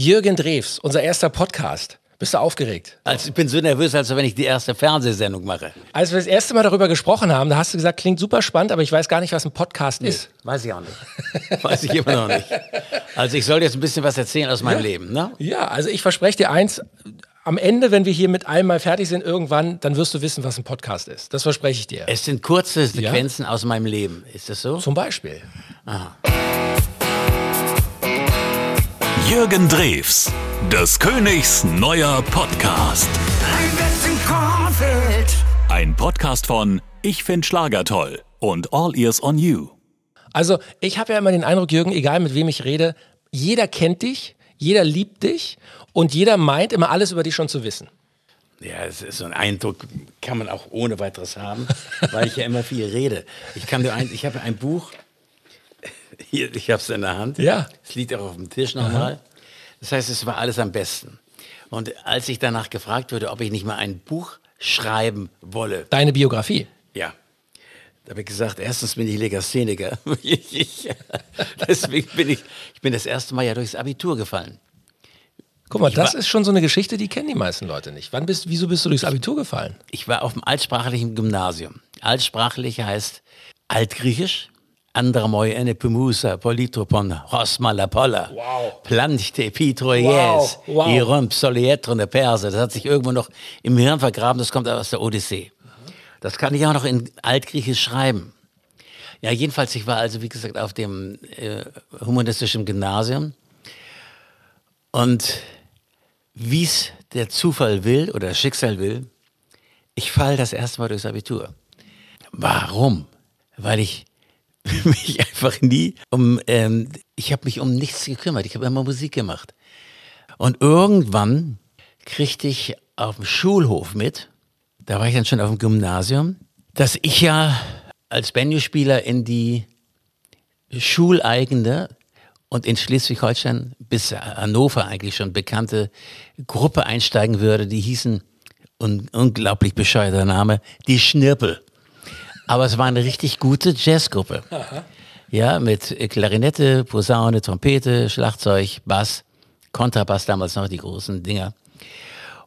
Jürgen Drews, unser erster Podcast. Bist du aufgeregt? Also ich bin so nervös, als wenn ich die erste Fernsehsendung mache. Als wir das erste Mal darüber gesprochen haben, da hast du gesagt, klingt super spannend, aber ich weiß gar nicht, was ein Podcast nee, ist. Weiß ich auch nicht. weiß ich immer noch nicht. Also ich soll jetzt ein bisschen was erzählen aus meinem ja. Leben, ne? Ja, also ich verspreche dir eins, am Ende, wenn wir hier mit allem mal fertig sind, irgendwann, dann wirst du wissen, was ein Podcast ist. Das verspreche ich dir. Es sind kurze Sequenzen ja? aus meinem Leben. Ist das so? Zum Beispiel. Aha. Jürgen Drews, des Königs neuer Podcast. Ein Podcast von Ich find Schlager toll und All Ears on You. Also, ich habe ja immer den Eindruck, Jürgen, egal mit wem ich rede, jeder kennt dich, jeder liebt dich und jeder meint immer alles über dich schon zu wissen. Ja, es ist so ein Eindruck, kann man auch ohne weiteres haben, weil ich ja immer viel rede. Ich kann dir ein, ich habe ein Buch, hier, ich habe es in der Hand. Ja. Es liegt auch auf dem Tisch nochmal. Das heißt, es war alles am besten. Und als ich danach gefragt wurde, ob ich nicht mal ein Buch schreiben wolle. Deine Biografie? Ja. Da habe ich gesagt, erstens bin ich Legastheniker. deswegen bin ich, ich bin das erste Mal ja durchs Abitur gefallen. Guck mal, ich das war, ist schon so eine Geschichte, die kennen die meisten Leute nicht. Wann bist, wieso bist du durchs Abitur gefallen? Ich war auf dem altsprachlichen Gymnasium. Altsprachlich heißt Altgriechisch, Andramoi ene pumusa politropon hosmalapolla. Wow. Planchte pitroies. Wow. wow. Solietrone Perse. Das hat sich irgendwo noch im Hirn vergraben. Das kommt aus der Odyssee. Das kann ich auch noch in Altgriechisch schreiben. Ja, jedenfalls, ich war also, wie gesagt, auf dem äh, humanistischen Gymnasium. Und wie es der Zufall will oder das Schicksal will, ich falle das erste Mal durchs Abitur. Warum? Weil ich mich einfach nie um, ähm, ich habe mich um nichts gekümmert. Ich habe immer Musik gemacht. Und irgendwann kriegte ich auf dem Schulhof mit, da war ich dann schon auf dem Gymnasium, dass ich ja als Banjo-Spieler in die schuleigene und in Schleswig-Holstein bis Hannover eigentlich schon bekannte Gruppe einsteigen würde, die hießen, un unglaublich bescheuerter Name, die Schnirpel. Aber es war eine richtig gute Jazzgruppe. Aha. Ja, mit Klarinette, Posaune, Trompete, Schlagzeug, Bass, Kontrabass damals noch, die großen Dinger.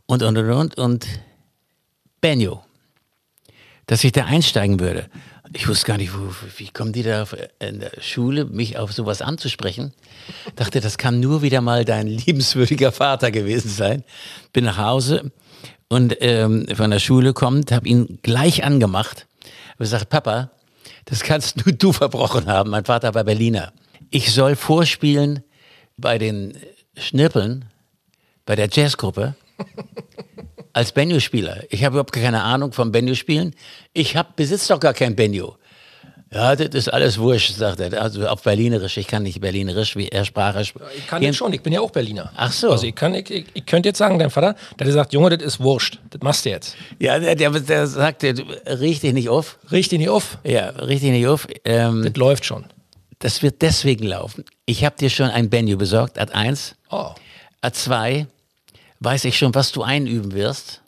Und, und, und, und, und Benjo. Dass ich da einsteigen würde. Ich wusste gar nicht, wo, wie kommen die da in der Schule, mich auf sowas anzusprechen. Dachte, das kann nur wieder mal dein liebenswürdiger Vater gewesen sein. Bin nach Hause und ähm, von der Schule kommt, habe ihn gleich angemacht und sagt, Papa, das kannst nur du verbrochen haben. Mein Vater war Berliner. Ich soll vorspielen bei den Schnippeln, bei der Jazzgruppe, als Benjo-Spieler. Ich habe überhaupt keine Ahnung vom Benjo-Spielen. Ich hab, besitze doch gar kein Benjo. Ja, das ist alles wurscht, sagt er. Also auf Berlinerisch. Ich kann nicht Berlinerisch, wie er sprach. Ich kann jetzt schon, ich bin ja auch Berliner. Ach so. Also ich, kann, ich, ich, ich könnte jetzt sagen, dein Vater, der hat gesagt, Junge, das ist wurscht. Das machst du jetzt. Ja, der, der, der sagt, riech dich nicht auf. Riech dich nicht auf. Ja, riech dich nicht auf. Ähm, das läuft schon. Das wird deswegen laufen. Ich habe dir schon ein Benjo besorgt, Ad 1. Oh. Ad 2 weiß ich schon, was du einüben wirst.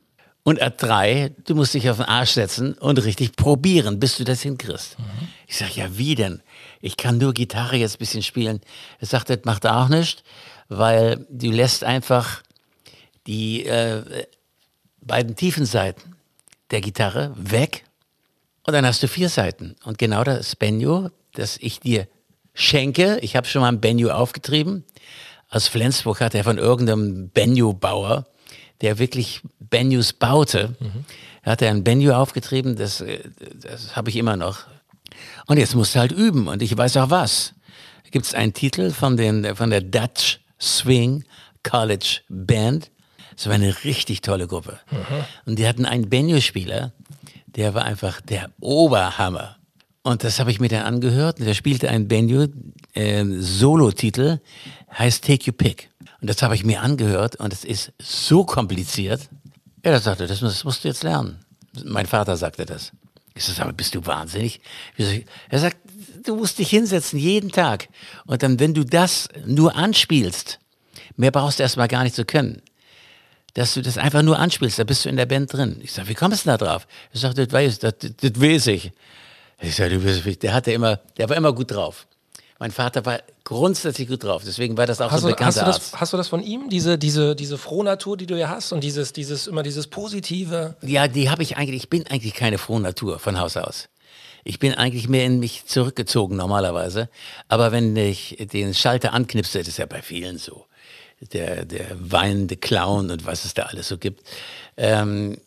Und A3, du musst dich auf den Arsch setzen und richtig probieren, bis du das hinkriegst. Mhm. Ich sage, ja, wie denn? Ich kann nur Gitarre jetzt ein bisschen spielen. Er sagt, das macht auch nichts, weil du lässt einfach die äh, beiden tiefen Seiten der Gitarre weg und dann hast du vier Seiten. Und genau das Benjo, das ich dir schenke, ich habe schon mal ein Benjo aufgetrieben. Aus Flensburg hat er von irgendeinem Benjo-Bauer der wirklich Benjus baute. Mhm. Er hatte ein Benju aufgetrieben, das, äh, das habe ich immer noch. Und jetzt musst du halt üben und ich weiß auch was. Gibt es einen Titel von, den, von der Dutch Swing College Band. Das war eine richtig tolle Gruppe. Mhm. Und die hatten einen Benjo-Spieler, der war einfach der Oberhammer. Und das habe ich mir dann angehört und der spielte einen Benjo, äh, Solo-Titel, heißt Take You Pick. Und das habe ich mir angehört und es ist so kompliziert. Er sagte, das, das musst du jetzt lernen. Mein Vater sagte das. Ich sage, aber bist du wahnsinnig? Er sagt, du musst dich hinsetzen jeden Tag. Und dann, wenn du das nur anspielst, mehr brauchst du erstmal gar nicht zu können. Dass du das einfach nur anspielst, da bist du in der Band drin. Ich sage, wie kommst du da drauf? Er sagt, das weiß, das, weiß ich. Ich sage, der hatte immer, der war immer gut drauf. Mein Vater war grundsätzlich gut drauf, deswegen war das auch Hast so du, ein bekannter hast, du das, hast du das von ihm, diese, diese, diese Frohnatur, die du ja hast und dieses, dieses, immer dieses Positive? Ja, die habe ich eigentlich, ich bin eigentlich keine frohe Natur von Haus aus. Ich bin eigentlich mehr in mich zurückgezogen normalerweise. Aber wenn ich den Schalter anknipse, das ist ja bei vielen so, der, der weinende Clown und was es da alles so gibt. Ähm,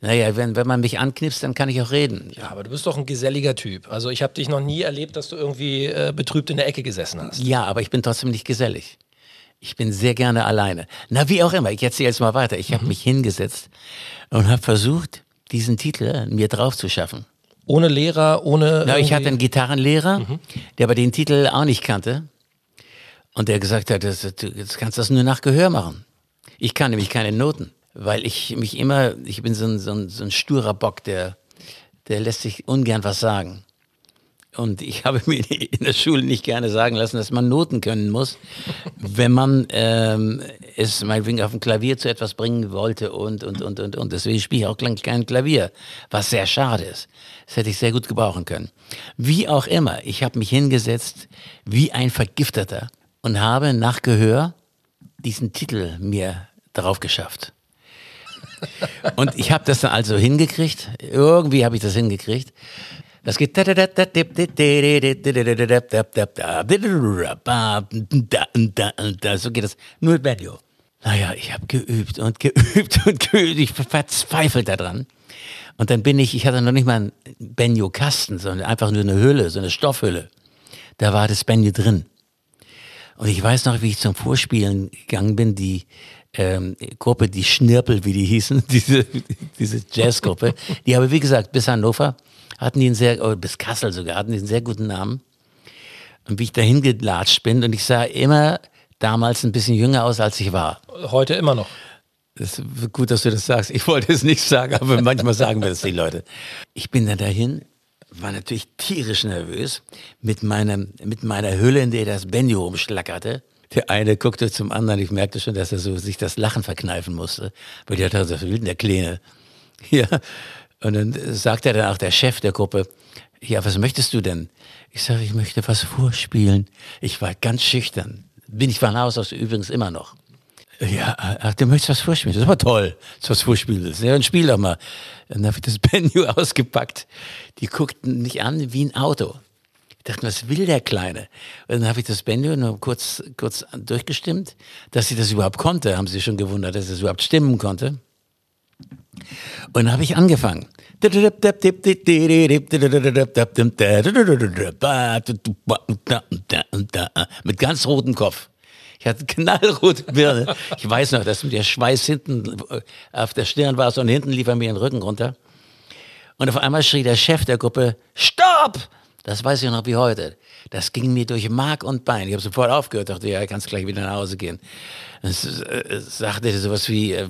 naja, wenn, wenn man mich anknipst, dann kann ich auch reden. Ja, aber du bist doch ein geselliger Typ. Also ich habe dich noch nie erlebt, dass du irgendwie äh, betrübt in der Ecke gesessen hast. Ja, aber ich bin trotzdem nicht gesellig. Ich bin sehr gerne alleine. Na, wie auch immer, ich erzähle jetzt mal weiter. Ich habe mich hingesetzt und habe versucht, diesen Titel mir drauf zu schaffen. Ohne Lehrer, ohne. Na, ich hatte einen Gitarrenlehrer, der aber den Titel auch nicht kannte. Und der gesagt hat, das, du jetzt kannst das nur nach Gehör machen. Ich kann nämlich keine Noten, weil ich mich immer, ich bin so ein, so ein, so ein sturer Bock, der, der lässt sich ungern was sagen. Und ich habe mir in der Schule nicht gerne sagen lassen, dass man Noten können muss, wenn man ähm, es meinetwegen auf dem Klavier zu etwas bringen wollte und, und, und, und, und. Deswegen spiele ich auch kein, Klavier, was sehr schade ist. Das hätte ich sehr gut gebrauchen können. Wie auch immer, ich habe mich hingesetzt wie ein Vergifteter und habe nach Gehör diesen Titel mir darauf geschafft. Und ich habe das dann also hingekriegt. Irgendwie habe ich das hingekriegt. Das geht. So geht das. Nur mit Banjo. Naja, ich habe geübt und geübt und geübt. Ich verzweifelt daran. Und dann bin ich, ich hatte noch nicht mal einen Banjo-Kasten, sondern einfach nur eine Hülle, so eine Stoffhülle. Da war das Banjo drin. Und ich weiß noch, wie ich zum Vorspielen gegangen bin, die ähm, Gruppe, die Schnirpel, wie die hießen, diese, diese Jazzgruppe, die aber wie gesagt, bis Hannover hatten die einen sehr, oder bis Kassel sogar, hatten die einen sehr guten Namen. Und wie ich dahin gelatscht bin und ich sah immer damals ein bisschen jünger aus, als ich war. Heute immer noch. Das ist gut, dass du das sagst. Ich wollte es nicht sagen, aber manchmal sagen wir das die Leute. Ich bin dann dahin, war natürlich tierisch nervös mit, meinem, mit meiner Hülle, in der das Benjo rumschlackerte. Der eine guckte zum anderen, ich merkte schon, dass er so sich das Lachen verkneifen musste, weil der dachte, was will denn der Kleine? Ja. Und dann sagte er dann auch der Chef der Gruppe, ja, was möchtest du denn? Ich sage, ich möchte was vorspielen. Ich war ganz schüchtern. Bin ich von Haus aus übrigens immer noch. Ja, ach, du möchtest was vorspielen. Das war toll, dass du was vorspielen willst. Ja, dann spiel doch mal. Dann habe ich das Benjo ausgepackt. Die guckten mich an wie ein Auto. Dachte, was will der Kleine? Und dann habe ich das Benjo nur kurz, kurz durchgestimmt. Dass sie das überhaupt konnte, haben sie schon gewundert, dass es überhaupt stimmen konnte. Und dann habe ich angefangen. Mit ganz rotem Kopf. Ich hatte knallrote Birne. Ich weiß noch, dass der Schweiß hinten auf der Stirn war und hinten lief er mir den Rücken runter. Und auf einmal schrie der Chef der Gruppe, Stopp! Das weiß ich noch wie heute. Das ging mir durch Mark und Bein. Ich habe sofort aufgehört, dachte, ja, kannst gleich wieder nach Hause gehen. Es, äh, sagte sowas wie, äh,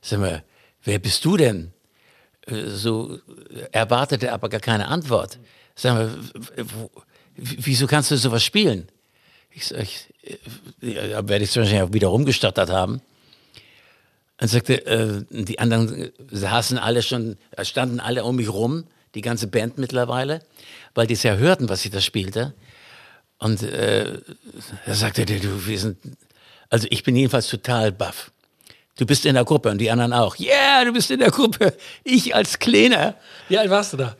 sag mal, wer bist du denn? Äh, So erwartete aber gar keine Antwort. Sag mal, wieso kannst du sowas spielen? Ich sag, äh, ja, werde ich wahrscheinlich auch wieder rumgestottert haben. Und sagte, äh, die anderen saßen alle schon, standen alle um mich rum, die ganze Band mittlerweile, weil die es ja hörten, was ich da spielte. Und äh, da sagte der, du, wir sind, also ich bin jedenfalls total baff. Du bist in der Gruppe und die anderen auch. Yeah, du bist in der Gruppe. Ich als Kleiner. Wie alt warst du da?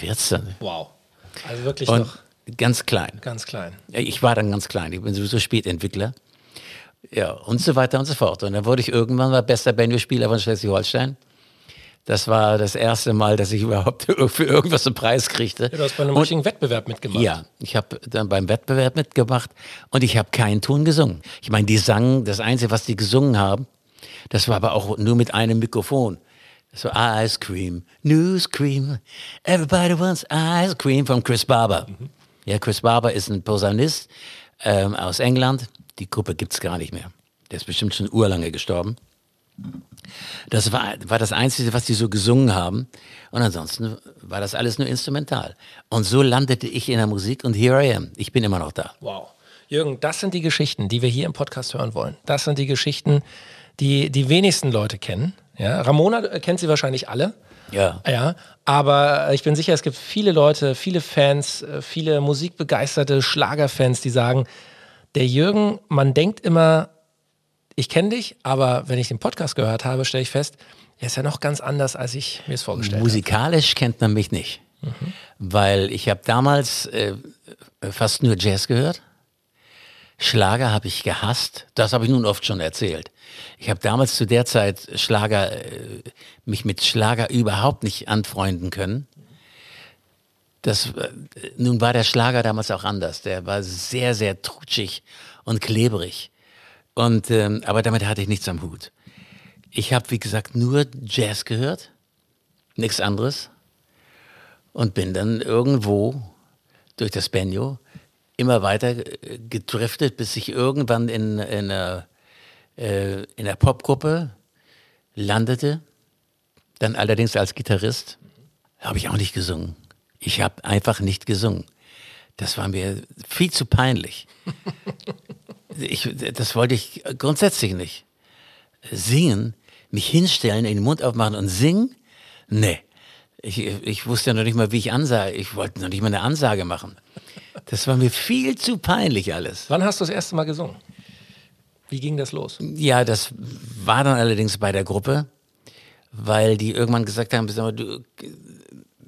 14. Wow. Also wirklich Und noch ganz klein. ganz klein. Ich war dann ganz klein, ich bin sowieso Spätentwickler. Ja, und so weiter und so fort. Und dann wurde ich irgendwann mal bester Banjo-Spieler von Schleswig-Holstein. Das war das erste Mal, dass ich überhaupt für irgendwas einen Preis kriegte. Ja, du hast bei einem Und- richtigen Wettbewerb mitgemacht. ja, ich habe dann beim Wettbewerb mitgemacht und ich habe keinen Ton gesungen. Ich meine, die sangen, das Einzige, was die gesungen haben, das war aber auch nur mit einem Mikrofon. Das war Ice Cream, News Cream, Everybody Wants Ice Cream von Chris Barber. Ja, Chris Barber ist ein Posaunist ähm, aus England. Die Gruppe gibt's gar nicht mehr. Der ist bestimmt schon urlange gestorben. Das war, war das Einzige, was die so gesungen haben. Und ansonsten war das alles nur instrumental. Und so landete ich in der Musik und here I am. Ich bin immer noch da. Wow. Jürgen, das sind die Geschichten, die wir hier im Podcast hören wollen. Das sind die Geschichten, die die wenigsten Leute kennen. Ja, Ramona äh, kennt sie wahrscheinlich alle. Ja. Ja, aber ich bin sicher, es gibt viele Leute, viele Fans, äh, viele musikbegeisterte Schlagerfans, die sagen, der Jürgen, man denkt immer, ich kenne dich, aber wenn ich den Podcast gehört habe, stelle ich fest, er ist ja noch ganz anders, als ich mir es vorgestellt habe. Musikalisch kennt man mich nicht, weil ich habe damals äh, fast nur Jazz gehört. Schlager habe ich gehasst. Das habe ich nun oft schon erzählt. Ich habe damals zu der Zeit Schlager, äh, mich mit Schlager überhaupt nicht anfreunden können. Das, äh, nun war der Schlager damals auch anders. Der war sehr, sehr trutschig und klebrig. Und, ähm, aber damit hatte ich nichts am Hut. Ich habe, wie gesagt, nur Jazz gehört, nichts anderes. Und bin dann irgendwo durch das Banjo immer weiter äh, gedriftet, bis ich irgendwann in, in einer, äh, in einer Popgruppe landete. Dann allerdings als Gitarrist habe ich auch nicht gesungen. Ich habe einfach nicht gesungen. Das war mir viel zu peinlich. Ich, das wollte ich grundsätzlich nicht. Singen, mich hinstellen, in den Mund aufmachen und singen? Nee. Ich, ich wusste ja noch nicht mal, wie ich ansage. Ich wollte noch nicht mal eine Ansage machen. Das war mir viel zu peinlich alles. Wann hast du das erste Mal gesungen? Wie ging das los? Ja, das war dann allerdings bei der Gruppe, weil die irgendwann gesagt haben, du,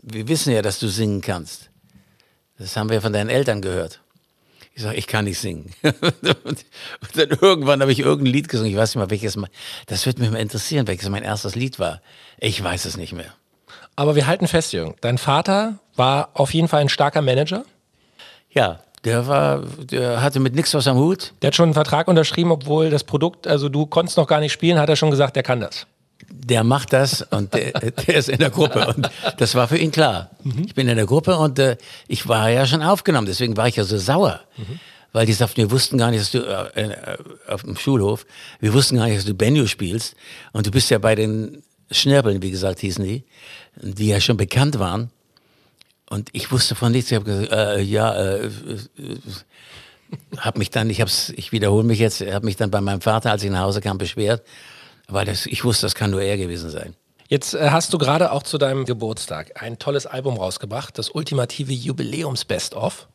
wir wissen ja, dass du singen kannst. Das haben wir von deinen Eltern gehört. Ich sage, ich kann nicht singen. und dann irgendwann habe ich irgendein Lied gesungen. Ich weiß nicht mal, welches mal. Das würde mich mal interessieren, welches mein erstes Lied war. Ich weiß es nicht mehr. Aber wir halten fest, Jürgen. Dein Vater war auf jeden Fall ein starker Manager. Ja, der war, der hatte mit nichts was am Hut. Der hat schon einen Vertrag unterschrieben, obwohl das Produkt, also du konntest noch gar nicht spielen, hat er schon gesagt, der kann das. Der macht das und der, der ist in der Gruppe. Und das war für ihn klar. Ich bin in der Gruppe und äh, ich war ja schon aufgenommen, deswegen war ich ja so sauer. Weil die sagten, wir wussten gar nicht, dass du äh, äh, auf dem Schulhof, wir wussten gar nicht, dass du Benjo spielst. Und du bist ja bei den Schnärbeln, wie gesagt, hießen die, die ja schon bekannt waren. Und ich wusste von nichts. Ich habe gesagt, äh, ja, äh, äh, habe mich dann, ich hab's, ich wiederhole mich jetzt, habe mich dann bei meinem Vater, als ich nach Hause kam, beschwert, weil das, ich wusste, das kann nur er gewesen sein. Jetzt äh, hast du gerade auch zu deinem Geburtstag ein tolles Album rausgebracht, das ultimative Jubiläums-Best-of.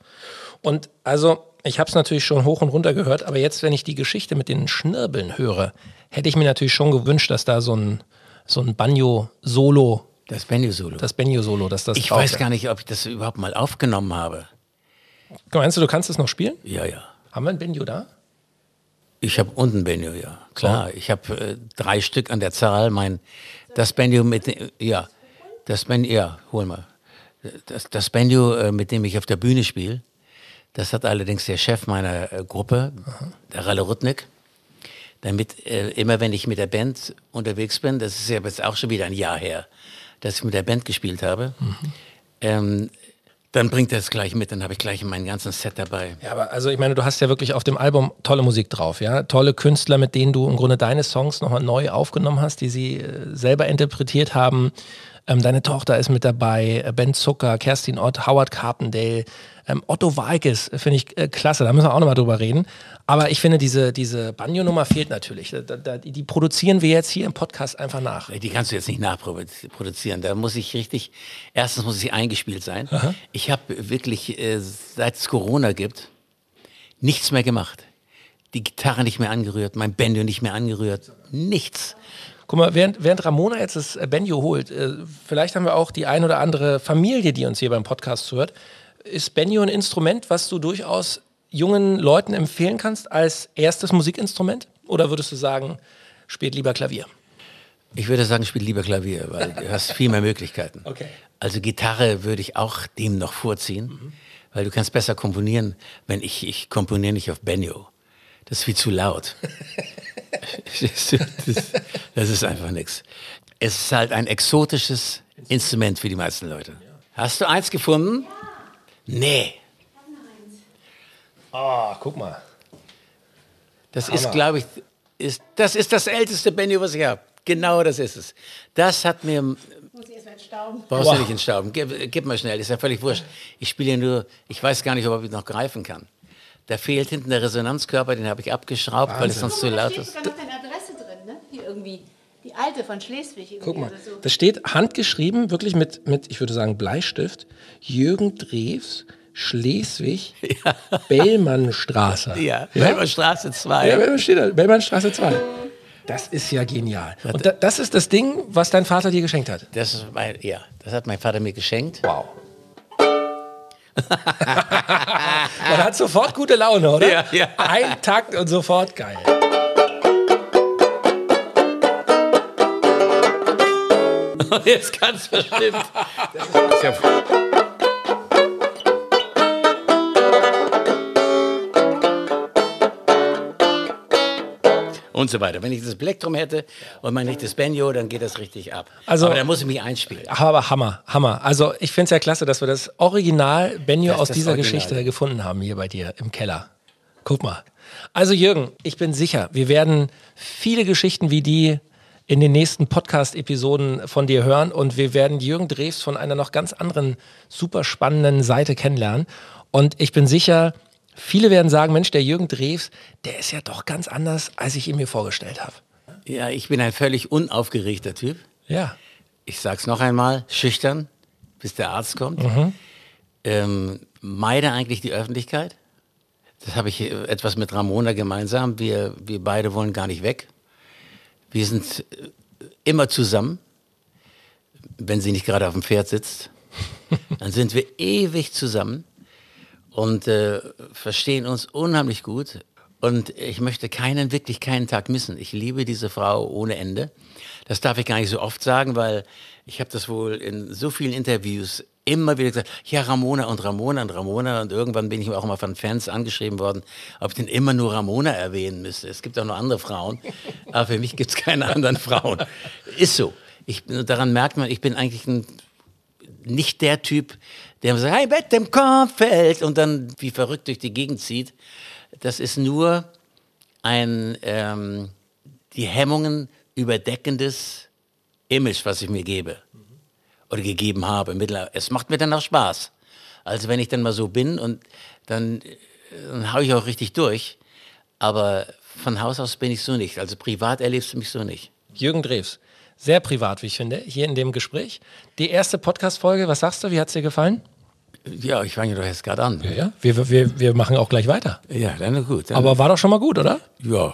Und also, ich habe es natürlich schon hoch und runter gehört, aber jetzt, wenn ich die Geschichte mit den Schnirbeln höre, hätte ich mir natürlich schon gewünscht, dass da so ein, so ein Banjo-Solo, Das Benjo-Solo. das Banjo-Solo, dass das Ich weiß gar nicht, ob ich das überhaupt mal aufgenommen habe. Meinst du, du kannst es noch spielen? Ja, ja. Haben wir ein Banjo da? Ich habe unten Benjo, ja. Klar, ich habe äh, drei Stück an der Zahl. Mein, das Benjo mit, dem- ja, das Benjo, ja, hol mal. Das, das Benjo, äh, mit dem ich auf der Bühne spiele, das hat allerdings der Chef meiner äh, Gruppe, der Ralle Rudnick. Damit äh, immer, wenn ich mit der Band unterwegs bin, das ist ja jetzt auch schon wieder ein Jahr her, dass ich mit der Band gespielt habe, ähm, dann bringt er es gleich mit, dann habe ich gleich mein ganzes Set dabei. Ja, aber also ich meine, du hast ja wirklich auf dem Album tolle Musik drauf, ja? Tolle Künstler, mit denen du im Grunde deine Songs nochmal neu aufgenommen hast, die sie äh, selber interpretiert haben. Ähm, deine Tochter ist mit dabei, äh, Ben Zucker, Kerstin Ott, Howard Carpendale, ähm, Otto Walkes, äh, finde ich äh, klasse, da müssen wir auch nochmal drüber reden. Aber ich finde, diese, diese Banjo-Nummer fehlt natürlich. Da, da, die produzieren wir jetzt hier im Podcast einfach nach. Die kannst du jetzt nicht nachproduzieren. Da muss ich richtig, erstens muss ich eingespielt sein. Ich habe wirklich, äh, seit es Corona gibt, nichts mehr gemacht. Die Gitarre nicht mehr angerührt, mein Banjo nicht mehr angerührt, nichts. Guck mal, während, während Ramona jetzt das äh, Banjo holt, äh, vielleicht haben wir auch die ein oder andere Familie, die uns hier beim Podcast zuhört. Ist Banjo ein Instrument, was du durchaus jungen Leuten empfehlen kannst als erstes Musikinstrument? Oder würdest du sagen, spielt lieber Klavier? Ich würde sagen, spiel lieber Klavier, weil du hast viel mehr Möglichkeiten. Okay. Also Gitarre würde ich auch dem noch vorziehen, weil du kannst besser komponieren, wenn ich, ich komponiere nicht auf Banjo. Das ist viel zu laut. das, das ist einfach nichts. Es ist halt ein exotisches Instrument für die meisten Leute. Hast du eins gefunden? Nee. Ah, guck mal. Das ist, glaube ich, ist, das ist das älteste Banjo, was ich habe. Genau das ist es. Das hat mir Muss ich erst mal stauben. Brauchst Wow. du nicht entstauben. Gib, gib mal schnell, ist ja völlig wurscht. Ich spiele ja nur, ich weiß gar nicht, ob ich noch greifen kann. Da fehlt hinten der Resonanzkörper, den habe ich abgeschraubt, weil es sonst zu da laut steht ist. sogar noch deine Adresse drin, ne? Hier irgendwie. Die alte von Schleswig. irgendwie, Guck mal, so. das steht handgeschrieben, wirklich mit, mit, ich würde sagen, Bleistift. Jürgen Drews, Schleswig, Bellmannstraße. Ja, ja? Bellmannstraße 2. Ja, Bellmann steht da, Bellmannstraße 2. Das ist ja genial. Und da, das ist das Ding, was dein Vater dir geschenkt hat. Das ist mein, ja, das hat mein Vater mir geschenkt. Wow. Man hat sofort gute Laune, oder? Ja, ja. Ein Takt und sofort geil. Jetzt ganz bestimmt. Und so weiter. Wenn ich das Plektrum hätte und man nicht das Banjo, dann geht das richtig ab. Also- Aber da muss ich mich einspielen. Aber Hammer, Hammer. Also ich finde es ja klasse, dass wir das Original Benjo aus dieser Original. Geschichte gefunden haben hier bei dir im Keller. Guck mal. Also Jürgen, ich bin sicher, wir werden viele Geschichten wie die in den nächsten Podcast-Episoden von dir hören und wir werden Jürgen Drews von einer noch ganz anderen, super spannenden Seite kennenlernen. Und ich bin sicher, viele werden sagen, Mensch, der Jürgen Drews, der ist ja doch ganz anders, als ich ihn mir vorgestellt habe. Ja, ich bin ein völlig unaufgeregter Typ. Ja. Ich sag's noch einmal, schüchtern, bis der Arzt kommt. Ähm, meide eigentlich die Öffentlichkeit. Das habe ich etwas mit Ramona gemeinsam. Wir, wir beide wollen gar nicht weg. Wir sind äh, immer zusammen. Wenn sie nicht gerade auf dem Pferd sitzt, dann sind wir ewig zusammen und äh, verstehen uns unheimlich gut. Und ich möchte keinen, wirklich keinen Tag missen. Ich liebe diese Frau ohne Ende. Das darf ich gar nicht so oft sagen, weil ich habe das wohl in so vielen Interviews immer wieder gesagt, ja, Ramona und Ramona und Ramona. Und irgendwann bin ich auch mal von Fans angeschrieben worden, ob ich denn immer nur Ramona erwähnen müsste. Es gibt auch noch andere Frauen, aber für mich gibt es keine anderen Frauen. Ist so. Ich, daran merkt man, ich bin eigentlich ein nicht der Typ, der sagt, hey, Bett im Kornfeld und dann wie verrückt durch die Gegend zieht. Das ist nur ein ähm, die Hemmungen überdeckendes Image, was ich mir gebe oder gegeben habe. Es macht mir dann auch Spaß. Also wenn ich dann mal so bin und dann, dann haue ich auch richtig durch. Aber von Haus aus bin ich so nicht. Also privat erlebst du mich so nicht. Jürgen Drews. Sehr privat, wie ich finde, hier in dem Gespräch. Die erste Podcast-Folge, was sagst du? Wie hat es dir gefallen? Ja, ich fange doch jetzt gerade an. Ja, wir, wir, wir machen auch gleich weiter. Ja, dann gut. Dann, Aber war doch schon mal gut, oder? ja,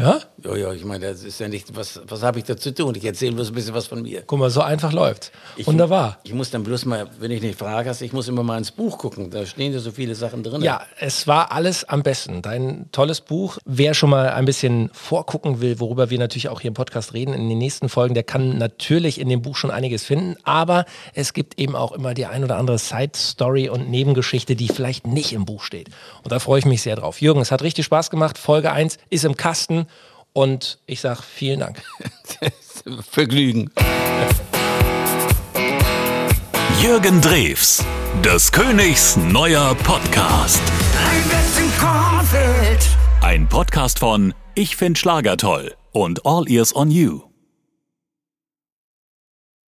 Ja? Ja, ja, ich meine, das ist ja nicht, was, was habe ich da zu tun? Ich erzähle bloß ein bisschen was von mir. Guck mal, so einfach läuft. Ich, Wunderbar. Ich muss dann bloß mal, wenn ich nicht frage, ich muss immer mal ins Buch gucken. Da stehen ja so viele Sachen drin. Ja, es war alles am besten. Dein tolles Buch. Wer schon mal ein bisschen vorgucken will, worüber wir natürlich auch hier im Podcast reden in den nächsten Folgen, der kann natürlich in dem Buch schon einiges finden. Aber es gibt eben auch immer die ein oder andere Side-Story und Nebengeschichte, die vielleicht nicht im Buch steht. Und da freue ich mich sehr drauf. Jürgen, es hat richtig Spaß gemacht. Folge 1 ist im Kasten. Und ich sage vielen Dank. Vergnügen. Jürgen Drews, des Königs neuer Podcast. Ein Podcast von Ich find Schlager toll und All Ears on You.